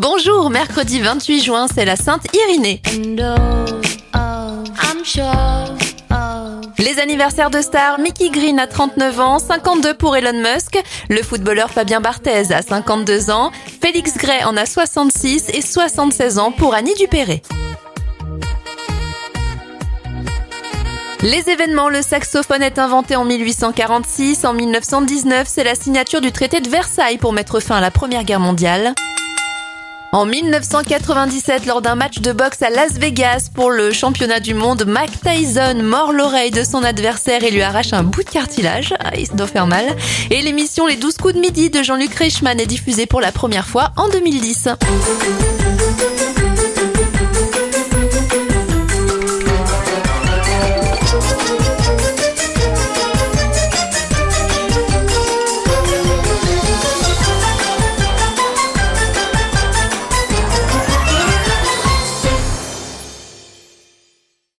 Bonjour, mercredi 28 juin, c'est la Sainte Irénée. Les anniversaires de stars, Mickey Green à 39 ans, 52 pour Elon Musk, le footballeur Fabien Barthez à 52 ans, Félix Gray en a 66 et 76 ans pour Annie Dupéré. Les événements, le saxophone est inventé en 1846. En 1919, c'est la signature du traité de Versailles pour mettre fin à la Première Guerre mondiale. En 1997, lors d'un match de boxe à Las Vegas pour le championnat du monde, Mike Tyson mord l'oreille de son adversaire et lui arrache un bout de cartilage. Ah, il doit faire mal. Et l'émission Les 12 coups de midi de Jean-Luc Reichmann est diffusée pour la première fois en 2010.